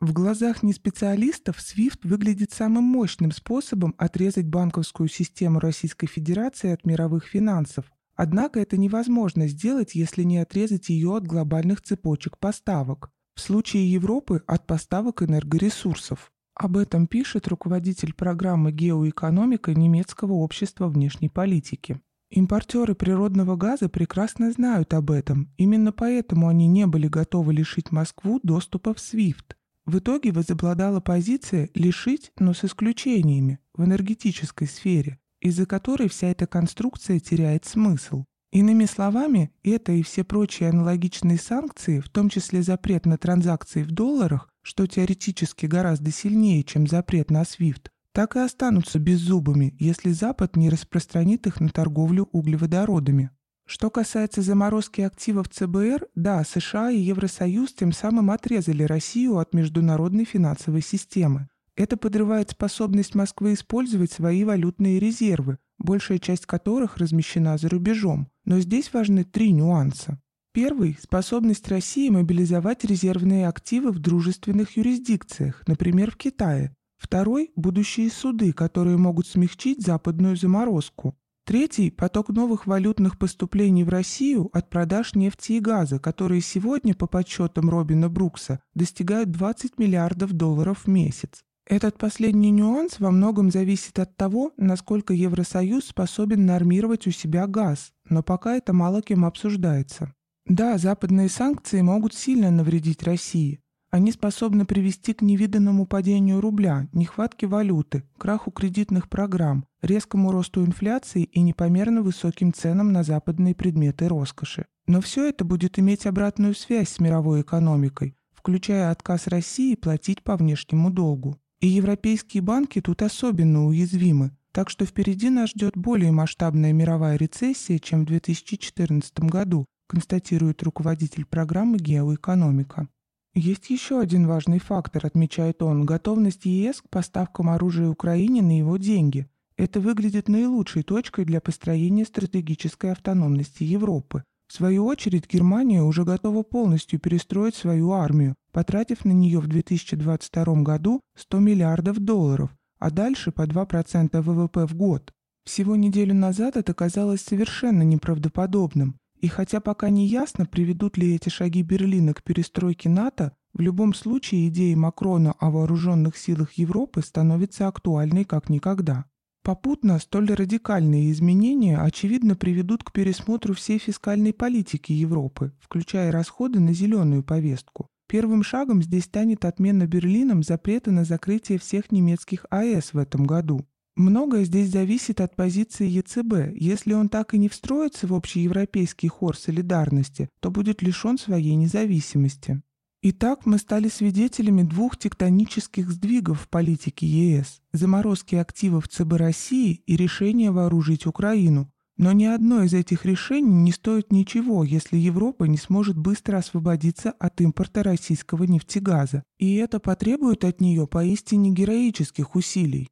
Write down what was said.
В глазах неспециалистов SWIFT выглядит самым мощным способом отрезать банковскую систему Российской Федерации от мировых финансов. Однако это невозможно сделать, если не отрезать ее от глобальных цепочек поставок. В случае Европы – от поставок энергоресурсов. Об этом пишет руководитель программы «Геоэкономика» немецкого общества внешней политики. Импортеры природного газа прекрасно знают об этом, именно поэтому они не были готовы лишить Москву доступа в SWIFT. В итоге возобладала позиция лишить, но с исключениями, в энергетической сфере, из-за которой вся эта конструкция теряет смысл. Иными словами, это и все прочие аналогичные санкции, в том числе запрет на транзакции в долларах, что теоретически гораздо сильнее, чем запрет на SWIFT, так и останутся беззубыми, если Запад не распространит их на торговлю углеводородами. Что касается заморозки активов ЦБР, да, США и Евросоюз тем самым отрезали Россию от международной финансовой системы. Это подрывает способность Москвы использовать свои валютные резервы, большая часть которых размещена за рубежом. Но здесь важны три нюанса. Первый – способность России мобилизовать резервные активы в дружественных юрисдикциях, например, в Китае. Второй – будущие суды, которые могут смягчить западную заморозку. Третий – поток новых валютных поступлений в Россию от продаж нефти и газа, которые сегодня, по подсчетам Робина Брукса, достигают 20 миллиардов долларов в месяц. Этот последний нюанс во многом зависит от того, насколько Евросоюз способен нормировать у себя газ, но пока это мало кем обсуждается. Да, западные санкции могут сильно навредить России, они способны привести к невиданному падению рубля, нехватке валюты, краху кредитных программ, резкому росту инфляции и непомерно высоким ценам на западные предметы роскоши. Но все это будет иметь обратную связь с мировой экономикой, включая отказ России платить по внешнему долгу. И европейские банки тут особенно уязвимы, так что впереди нас ждет более масштабная мировая рецессия, чем в 2014 году, констатирует руководитель программы «Геоэкономика». Есть еще один важный фактор, отмечает он, готовность ЕС к поставкам оружия Украине на его деньги. Это выглядит наилучшей точкой для построения стратегической автономности Европы. В свою очередь, Германия уже готова полностью перестроить свою армию, потратив на нее в 2022 году 100 миллиардов долларов, а дальше по 2% ВВП в год. Всего неделю назад это казалось совершенно неправдоподобным. И хотя пока не ясно, приведут ли эти шаги Берлина к перестройке НАТО, в любом случае идея Макрона о вооруженных силах Европы становится актуальной как никогда. Попутно столь радикальные изменения, очевидно, приведут к пересмотру всей фискальной политики Европы, включая расходы на зеленую повестку. Первым шагом здесь станет отмена Берлином запрета на закрытие всех немецких АЭС в этом году. Многое здесь зависит от позиции ЕЦБ. Если он так и не встроится в общеевропейский хор солидарности, то будет лишен своей независимости. Итак, мы стали свидетелями двух тектонических сдвигов в политике ЕС – заморозки активов ЦБ России и решения вооружить Украину. Но ни одно из этих решений не стоит ничего, если Европа не сможет быстро освободиться от импорта российского нефтегаза. И это потребует от нее поистине героических усилий.